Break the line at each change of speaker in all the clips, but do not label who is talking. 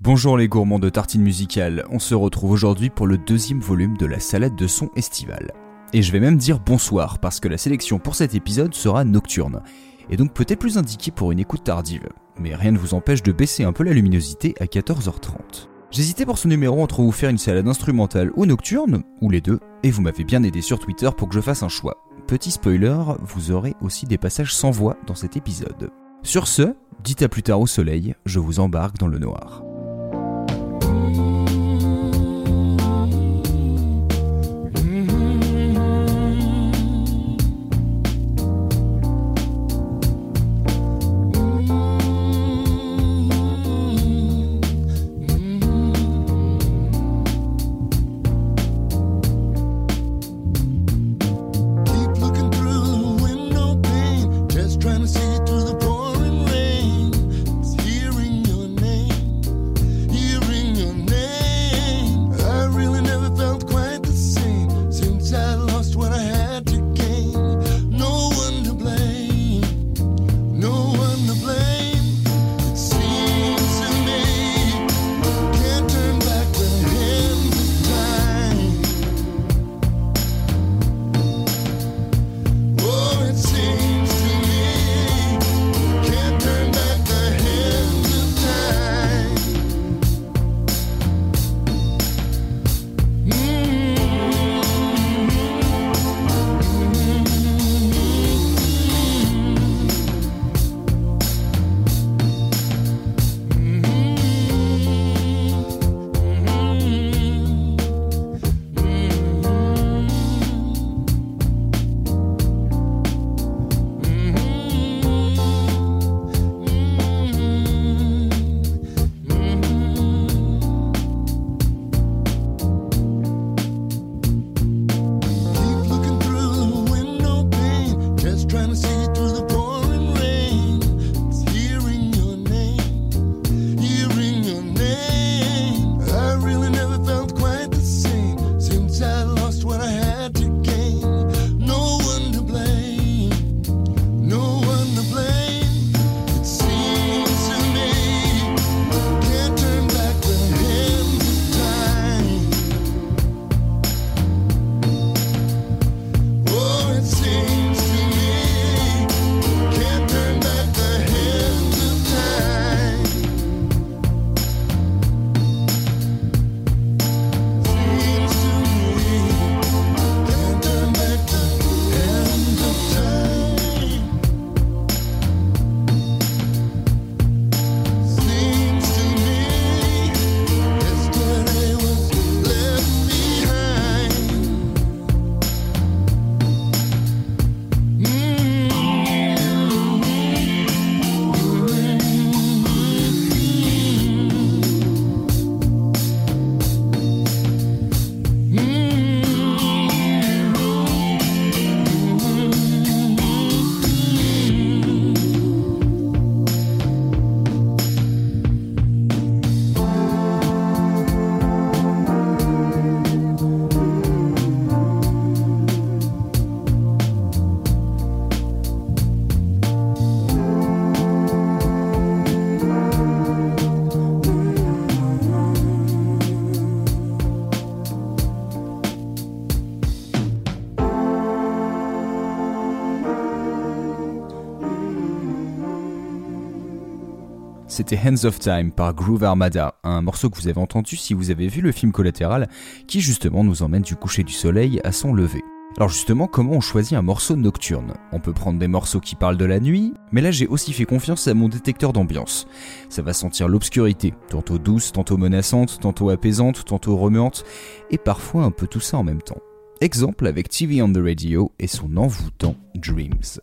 Bonjour les gourmands de tartines musicales, on se retrouve aujourd'hui pour le deuxième volume de la salade de son estivale. Et je vais même dire bonsoir parce que la sélection pour cet épisode sera nocturne, et donc peut-être plus indiquée pour une écoute tardive, mais rien ne vous empêche de baisser un peu la luminosité à 14h30. J'hésitais pour ce numéro entre vous faire une salade instrumentale ou nocturne, ou les deux, et vous m'avez bien aidé sur Twitter pour que je fasse un choix. Petit spoiler, vous aurez aussi des passages sans voix dans cet épisode. Sur ce, dites à plus tard au soleil, je vous embarque dans le noir. Thank you. C'était Hands of Time par Groove Armada, un morceau que vous avez entendu si vous avez vu le film Collatéral, qui justement nous emmène du coucher du soleil à son lever. Alors justement, comment on choisit un morceau nocturne? On peut prendre des morceaux qui parlent de la nuit, mais là j'ai aussi fait confiance à mon détecteur d'ambiance. Ça va sentir l'obscurité, tantôt douce, tantôt menaçante, tantôt apaisante, tantôt remuante, et parfois un peu tout ça en même temps. Exemple avec TV on the Radio et son envoûtant Dreams.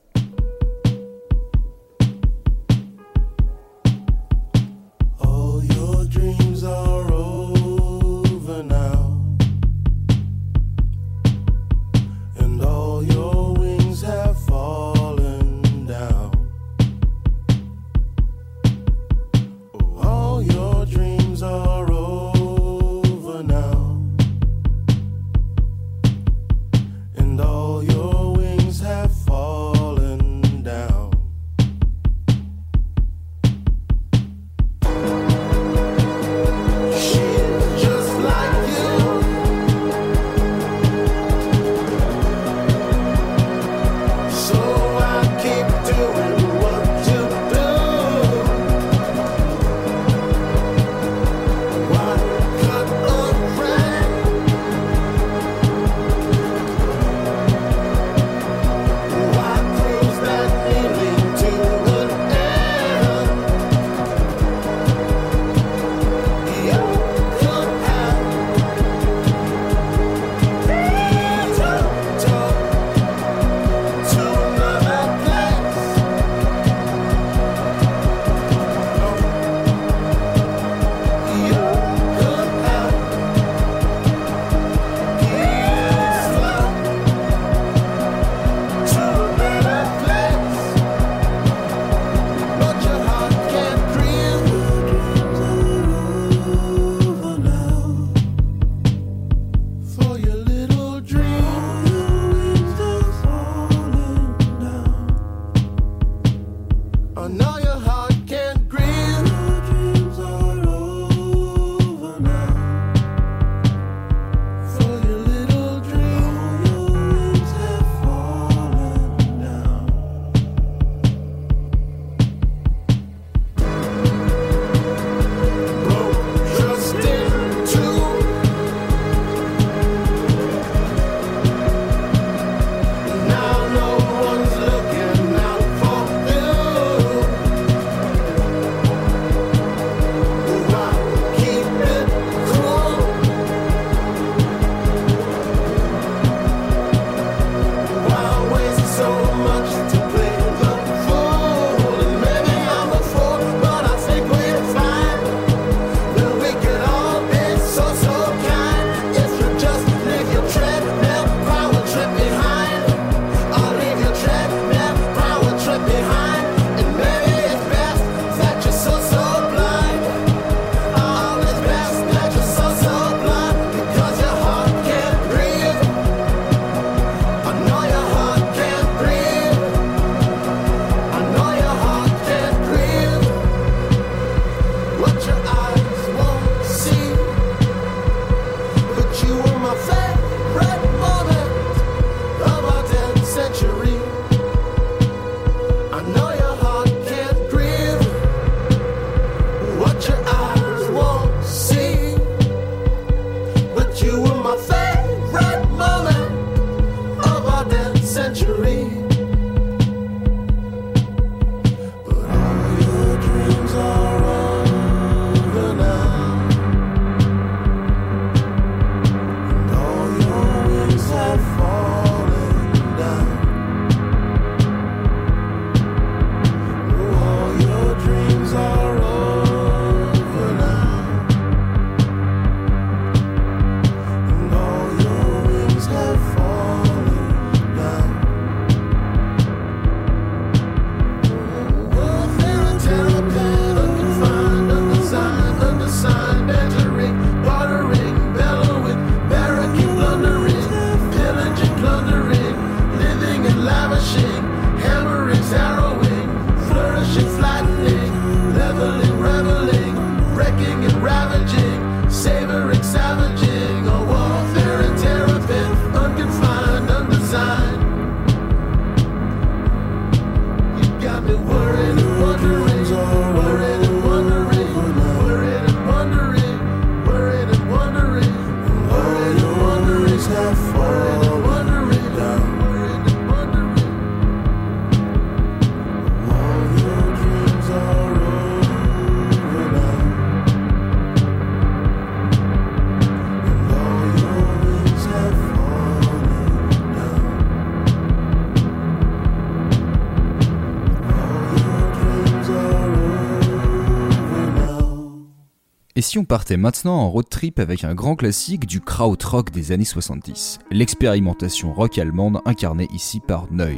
On partait maintenant en road trip avec un grand classique du krautrock des années 70, l'expérimentation rock allemande incarnée ici par Neu.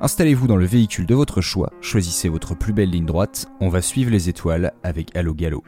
Installez-vous dans le véhicule de votre choix, choisissez votre plus belle ligne droite, on va suivre les étoiles avec Allo Gallo.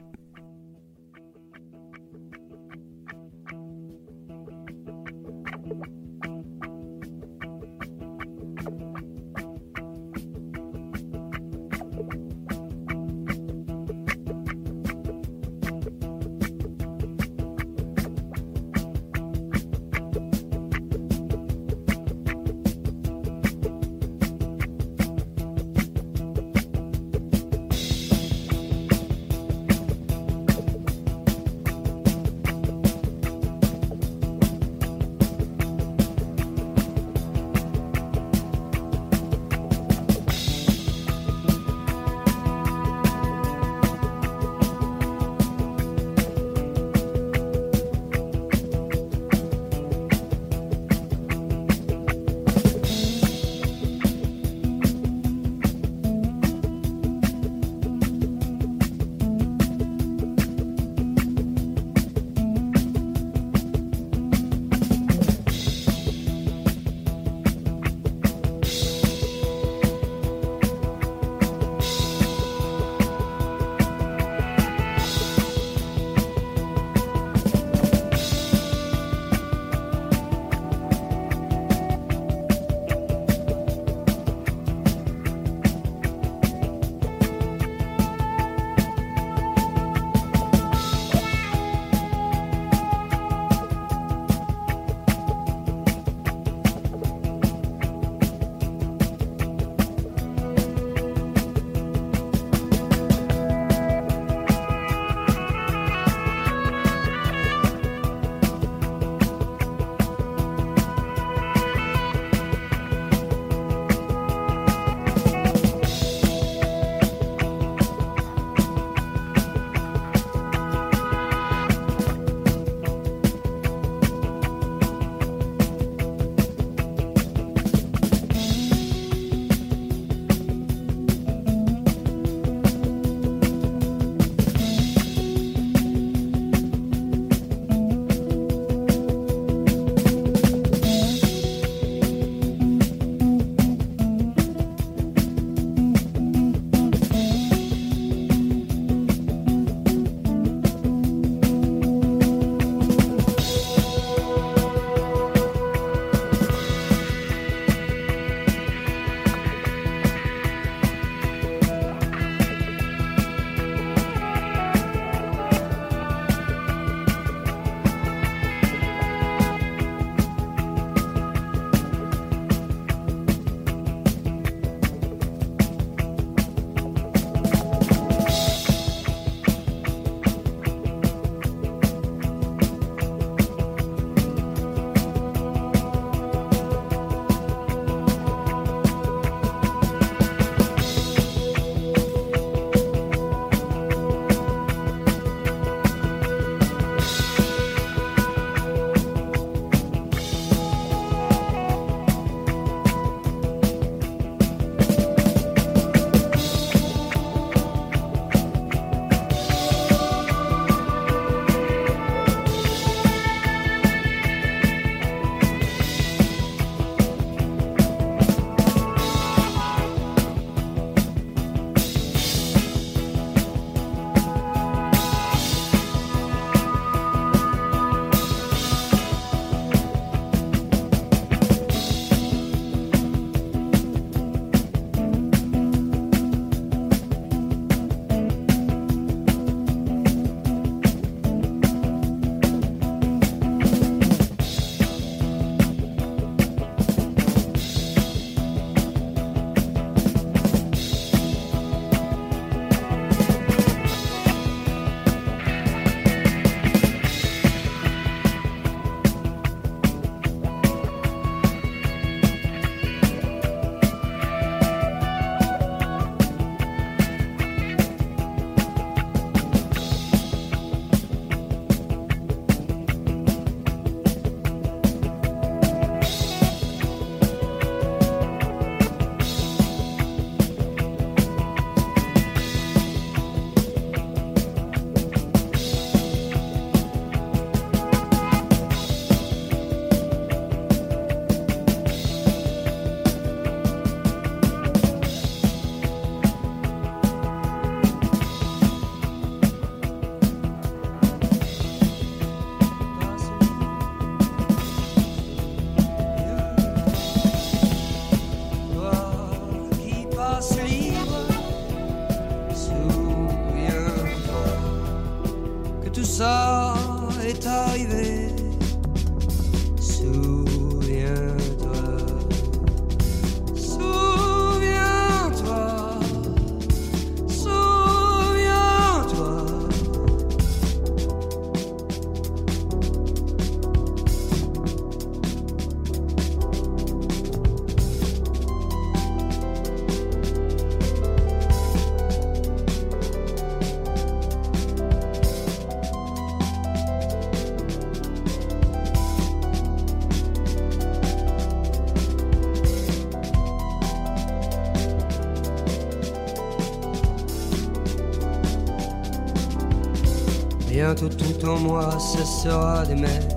Bientôt tout en moi cessera d'émettre.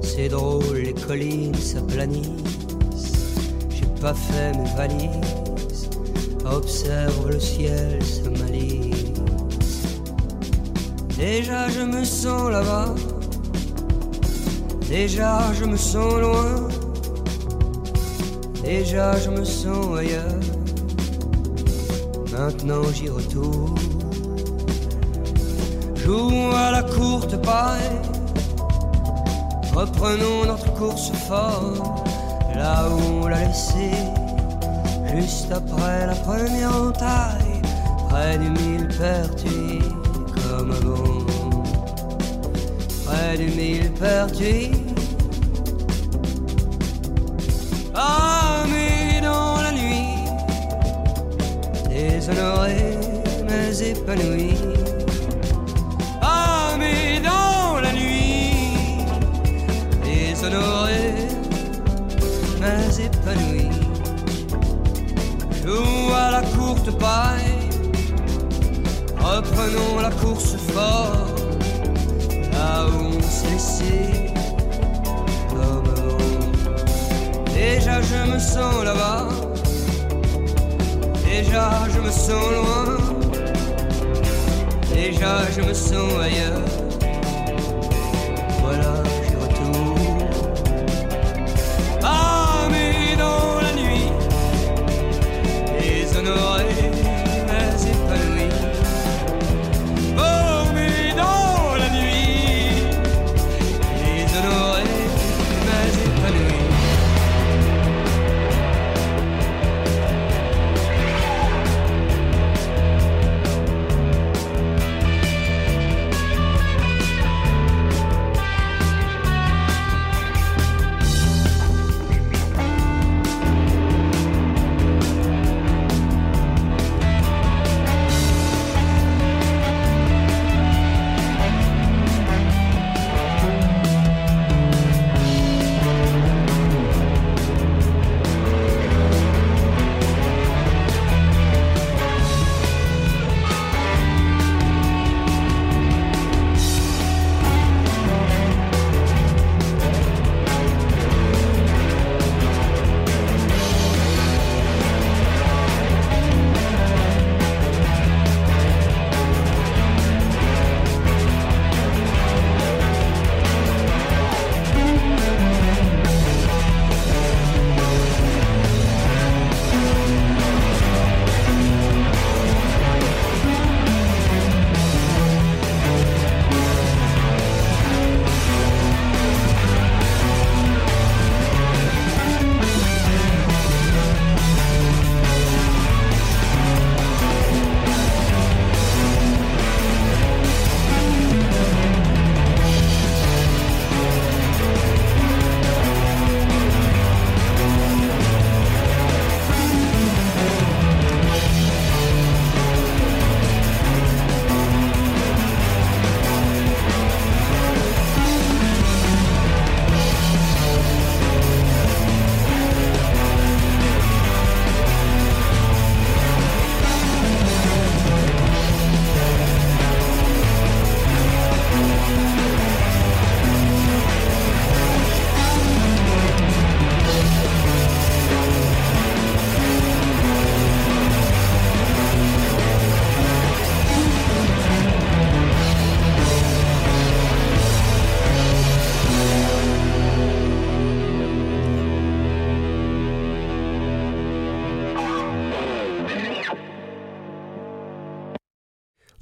C'est drôle, les collines s'aplanissent. J'ai pas fait mes valises. Observe le ciel se malise. Déjà je me sens là-bas. Déjà je me sens loin. Déjà je me sens ailleurs. Maintenant j'y retourne. Jouons à la courte paille. Reprenons notre course fort, là où on l'a laissé, juste après la première entaille, près du mille pertuis, comme avant. Près du mille pertuis. Ah, mais dans la nuit, déshonoré mais épanoui. Reprenons la course fort, là où on laissé, comme avant. Déjà je me sens là-bas, déjà je me sens loin. Déjà je me sens ailleurs. Voilà,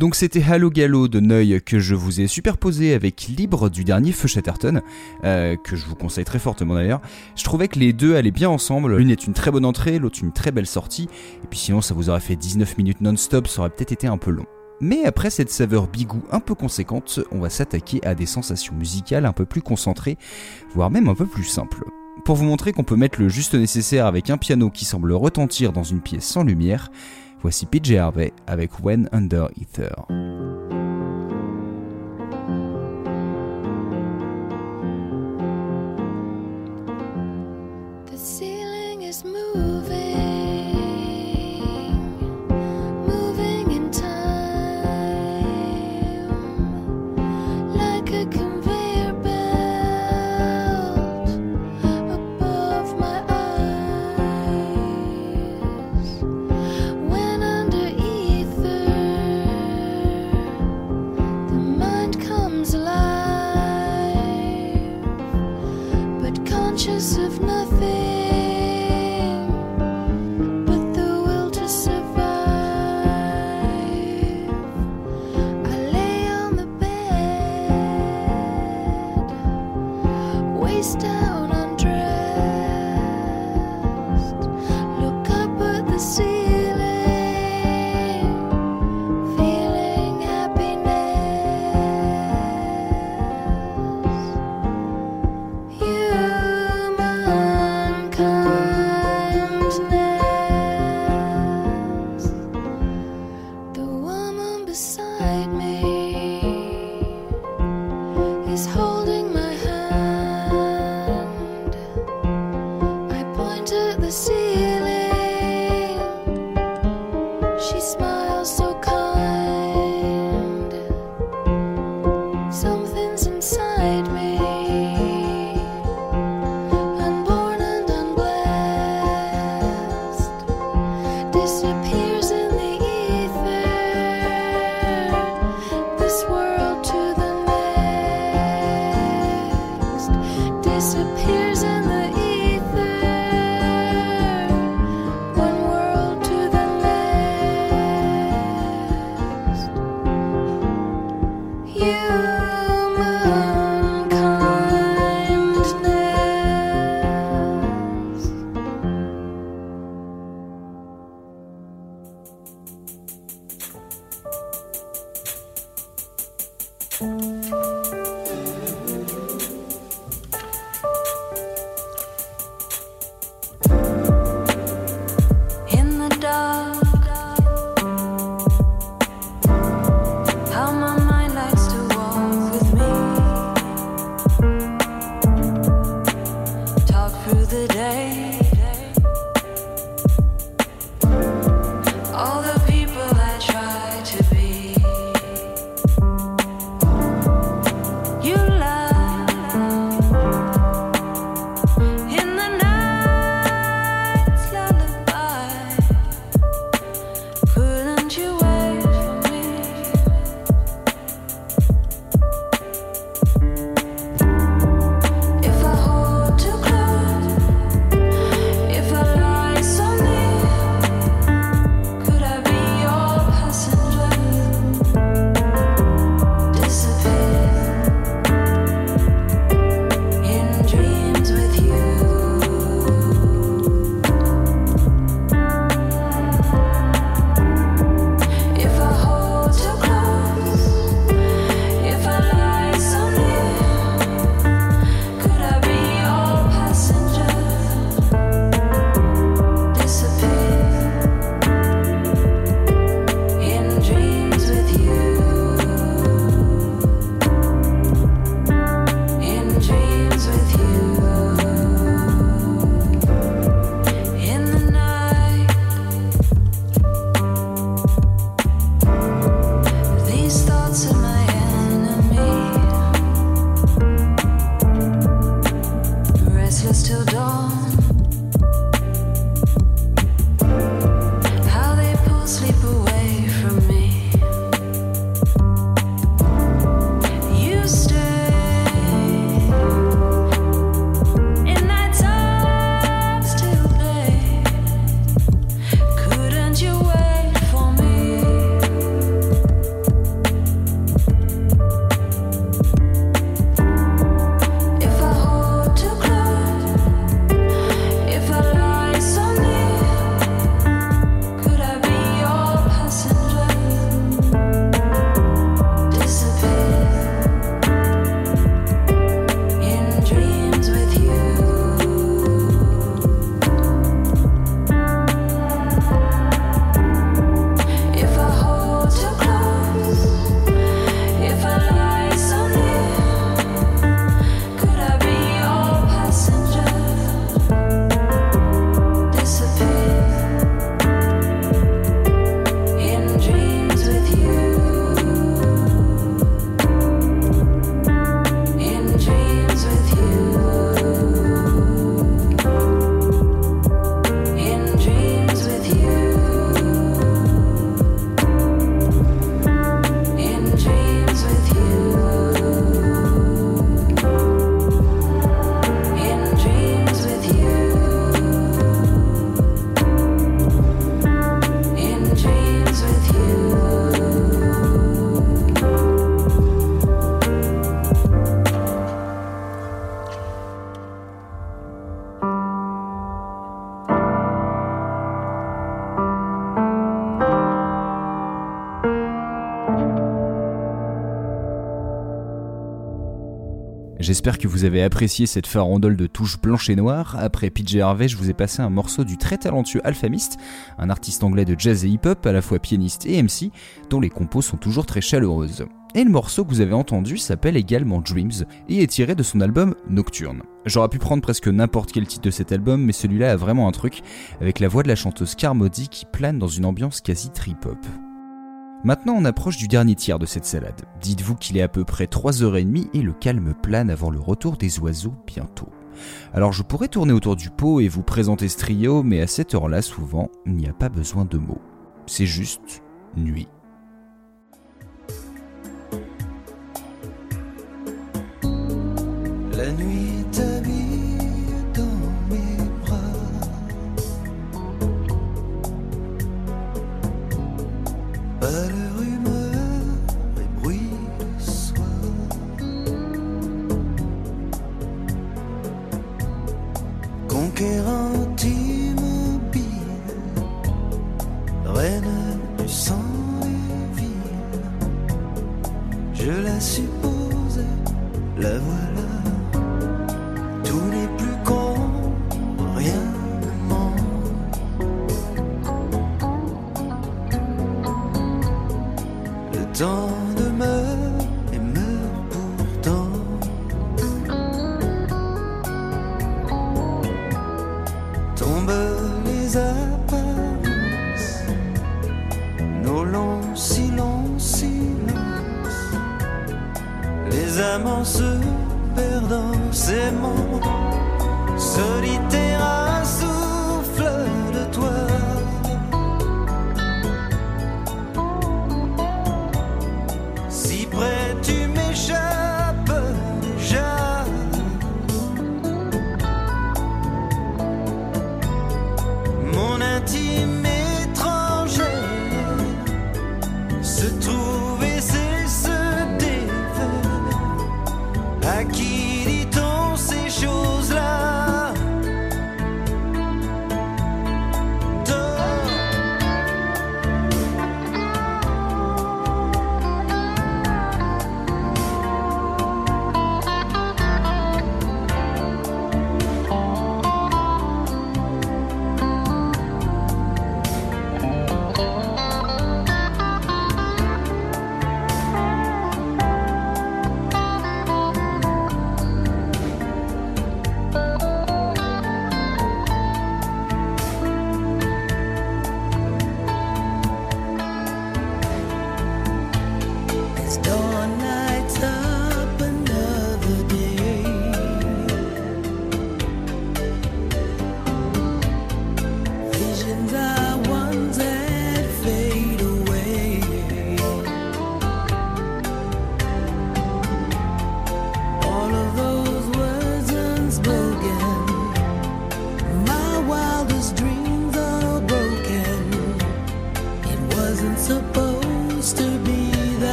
Donc c'était Halo Gallo de Neuil que je vous ai superposé avec Libre du dernier Feu Chatterton, euh, que je vous conseille très fortement d'ailleurs. Je trouvais que les deux allaient bien ensemble, l'une est une très bonne entrée, l'autre une très belle sortie, et puis sinon ça vous aurait fait 19 minutes non-stop, ça aurait peut-être été un peu long. Mais après cette saveur bigou un peu conséquente, on va s'attaquer à des sensations musicales un peu plus concentrées, voire même un peu plus simples. Pour vous montrer qu'on peut mettre le juste nécessaire avec un piano qui semble retentir dans une pièce sans lumière, Voici PJ Harvey avec When Under Ether. face down on
J'espère que vous avez apprécié cette farandole de touches blanches et noires. Après PJ Harvey, je vous ai passé un morceau du très talentueux Alphamist, un artiste anglais de jazz et hip-hop, à la fois pianiste et MC, dont les compos sont toujours très chaleureuses. Et le morceau que vous avez entendu s'appelle également Dreams et est tiré de son album Nocturne. J'aurais pu prendre presque n'importe quel titre de cet album, mais celui-là a vraiment un truc, avec la voix de la chanteuse Carmody qui plane dans une ambiance quasi trip-hop. Maintenant, on approche du dernier tiers de cette salade. Dites-vous qu'il est à peu près 3h30 et le calme plane avant le retour des oiseaux bientôt. Alors je pourrais tourner autour du pot et vous présenter ce trio, mais à cette heure-là, souvent, il n'y a pas besoin de mots. C'est juste nuit.
La nuit
Vous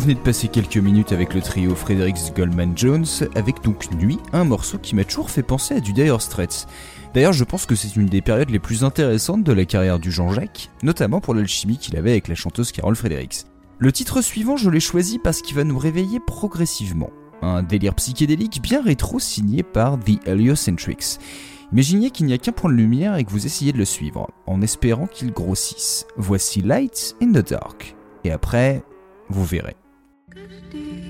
venez de passer quelques minutes avec le trio Fredericks Goldman Jones, avec donc Nuit, un morceau qui m'a toujours fait penser à du Dire. D'ailleurs, je pense que c'est une des périodes les plus intéressantes de la carrière du Jean-Jacques, notamment pour l'alchimie qu'il avait avec la chanteuse Carole Fredericks. Le titre suivant, je l'ai choisi parce qu'il va nous réveiller progressivement. Un délire psychédélique bien rétro signé par The Heliocentrics. Imaginez qu'il n'y a qu'un point de lumière et que vous essayez de le suivre, en espérant qu'il grossisse. Voici Light in the Dark. Et après, vous verrez. Good day.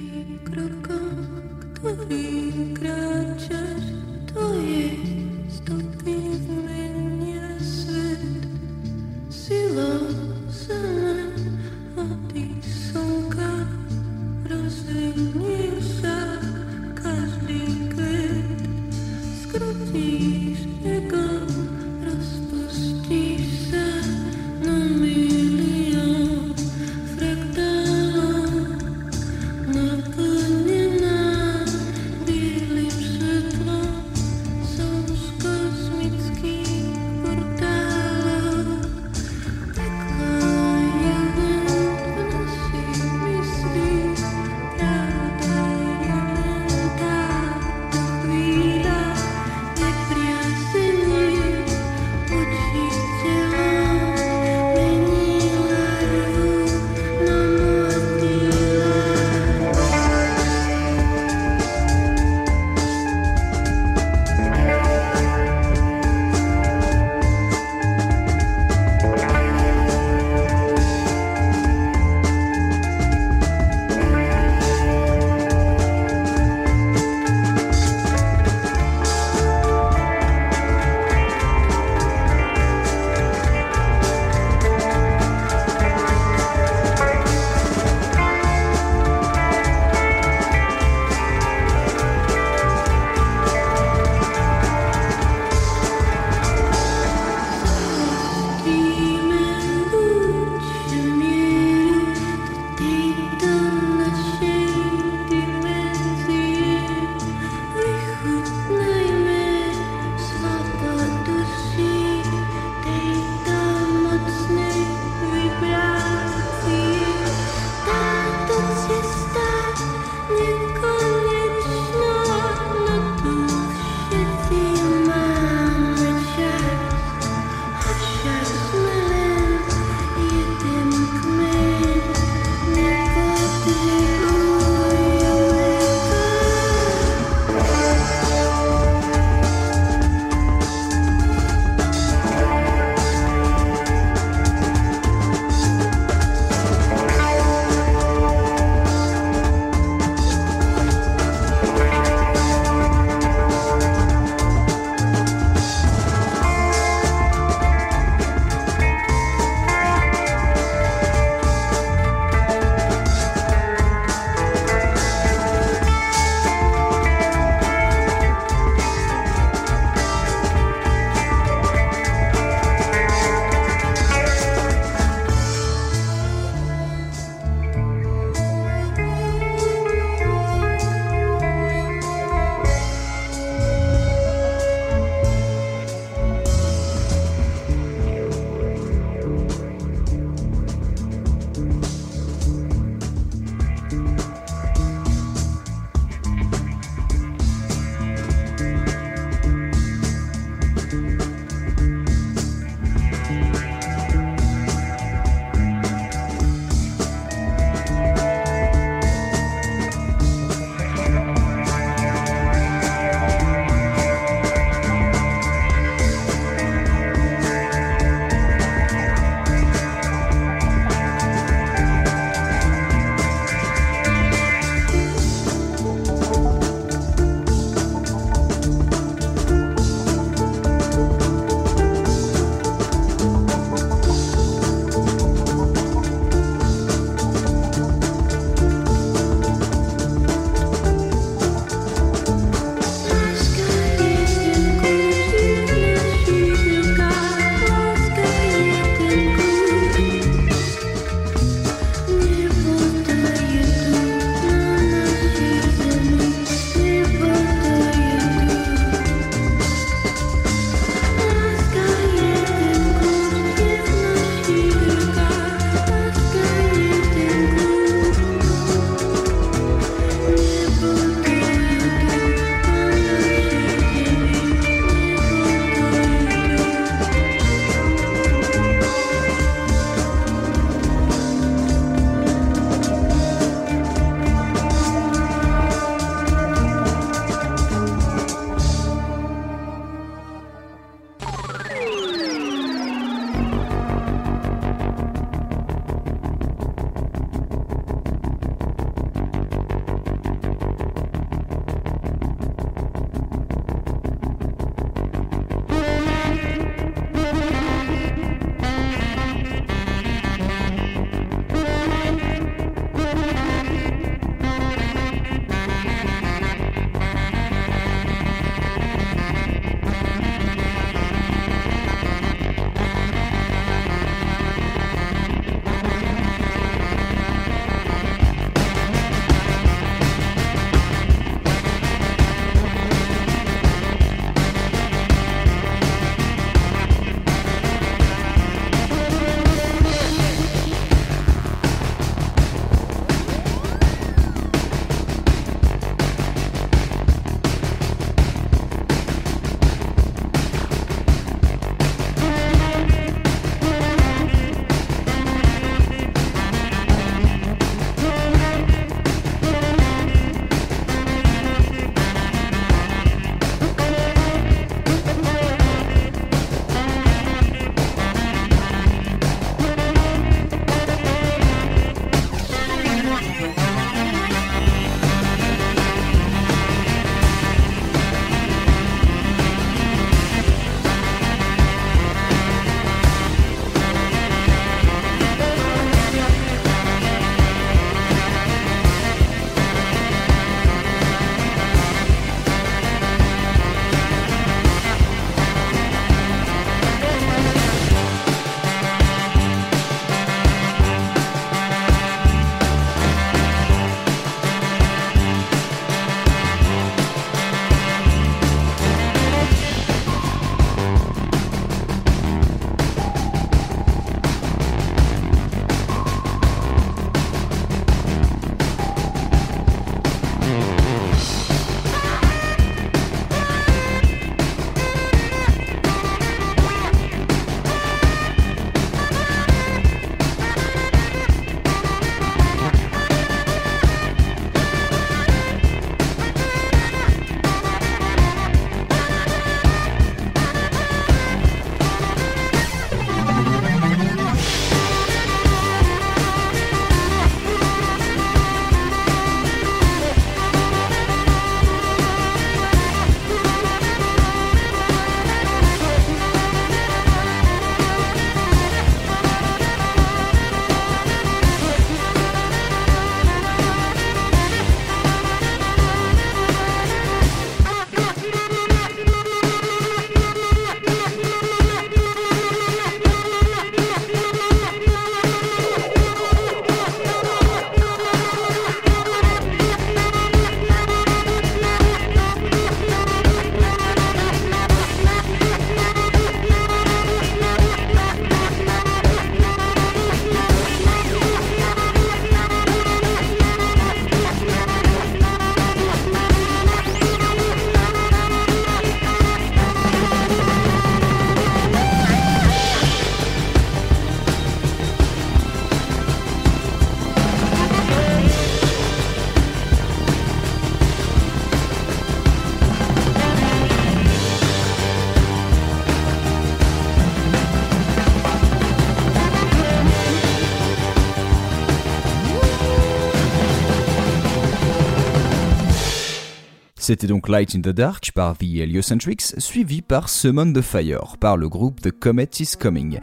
C'était donc Light in the Dark par The Heliocentrics, suivi par Summon the Fire par le groupe The Comet is Coming.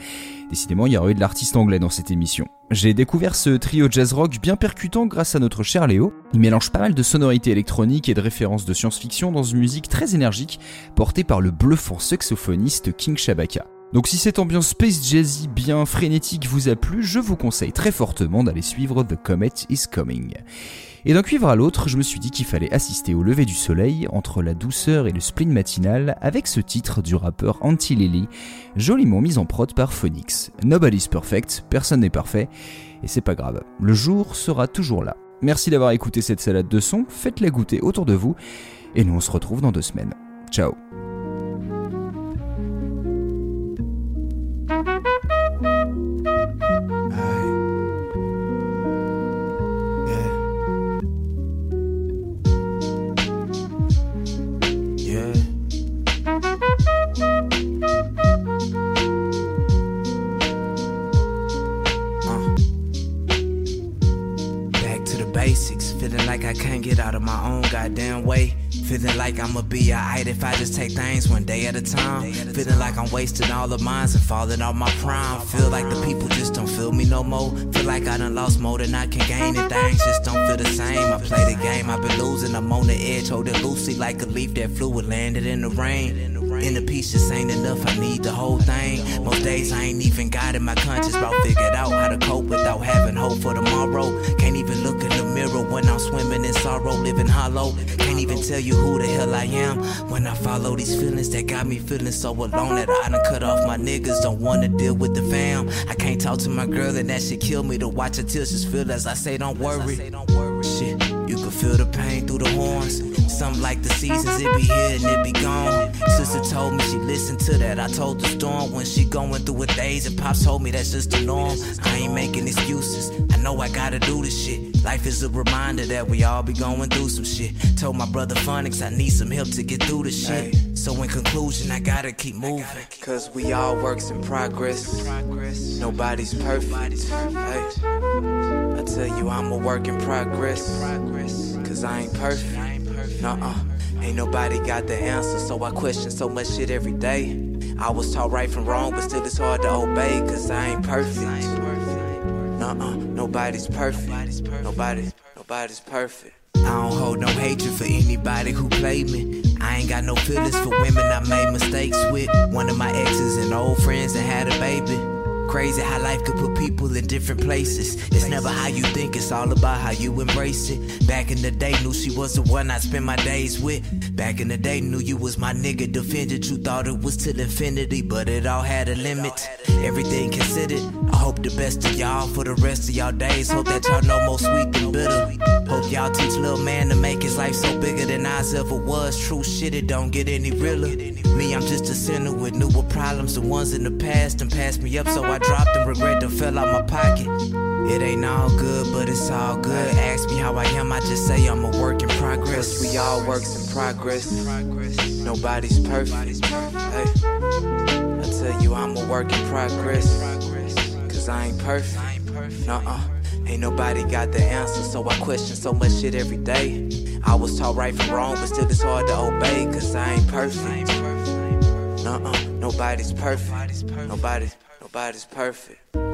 Décidément, il y aurait eu de l'artiste anglais dans cette émission. J'ai découvert ce trio jazz rock bien percutant grâce à notre cher Léo. Il mélange pas mal de sonorités électroniques et de références de science-fiction dans une musique très énergique portée par le bluffant saxophoniste King Shabaka. Donc si cette ambiance space jazzy bien frénétique vous a plu, je vous conseille très fortement d'aller suivre The Comet is Coming. Et d'un cuivre à l'autre, je me suis dit qu'il fallait assister au lever du soleil entre la douceur et le spleen matinal avec ce titre du rappeur Anti Lily, joliment mis en prod par Phoenix. Nobody's perfect, personne n'est parfait, et c'est pas grave, le jour sera toujours là. Merci d'avoir écouté cette salade de son, faites-la goûter autour de vous, et nous on se retrouve dans deux semaines. Ciao
I can't get out of my own goddamn way. Feeling like I'ma be alright if I just take things one day at a time. Feeling like I'm wasting all of mine and falling off my prime. Feel like the people just don't feel me no more. Feel like I done lost more than I can gain and things just don't feel the same. I play the game, I've been losing. I'm on the edge, holding loosely like a leaf that flew and landed in the rain. In the piece just ain't enough, I need the whole thing. Most days I ain't even got in my conscience about figured out how to cope without having hope for tomorrow. Can't even look in the mirror when I'm swimming in sorrow, living hollow. Can't even tell you who the hell I am when I follow these feelings that got me feeling so alone that I done cut off my niggas. Don't wanna deal with the fam. I can't talk to my girl and that shit kill me to watch her till she's feel as I say, don't worry. Shit, you can feel the pain through the horns. Something like the seasons, it be here and it be gone. Sister told me she listened to that. I told the storm when she going through her days, and pops told me that's just the norm. I ain't making excuses. I know I gotta do this shit. Life is a reminder that we all be going through some shit. Told my brother Phonics I need some help to get through the shit. Hey. So in conclusion, I gotta keep moving. Cause we all works in progress. Nobody's perfect. Hey. I tell you, I'm a work in progress. Cause I ain't perfect. Nuh-uh. Ain't nobody got the answer, so I question so much shit every day. I was taught right from wrong, but still it's hard to obey, cause I ain't perfect. Nuh-uh, nobody's perfect. Nobody, nobody's perfect. I don't hold no hatred for anybody who played me. I ain't got no feelings for women I made mistakes with. One of my exes and old friends that had a baby. Crazy how life could put people in different places. It's never how you think, it's all about how you embrace it. Back in the day, knew she was the one I spend my days with. Back in the day, knew you was my nigga, defended you, thought it was till infinity, but it all had a limit. Everything considered, I hope the best of y'all for the rest of y'all days. Hope that y'all know more sweet than bitter. Hope y'all teach little man to make his life so bigger than ours ever was. True shit, it don't get any realer. Me, I'm just a sinner with newer problems, the ones in the past, and passed me up, so I I dropped and regret to fell out my pocket. It ain't all good, but it's all good. Ask me how I am, I just say I'm a work in progress. We all works in progress. Nobody's perfect. Hey, I tell you I'm a work in progress. Cause I ain't perfect. Nuh-uh. Ain't nobody got the answer, so I question so much shit every day. I was taught right from wrong, but still it's hard to obey, cause I ain't perfect. Nuh-uh, nobody's perfect. Nobody's Nobody's perfect.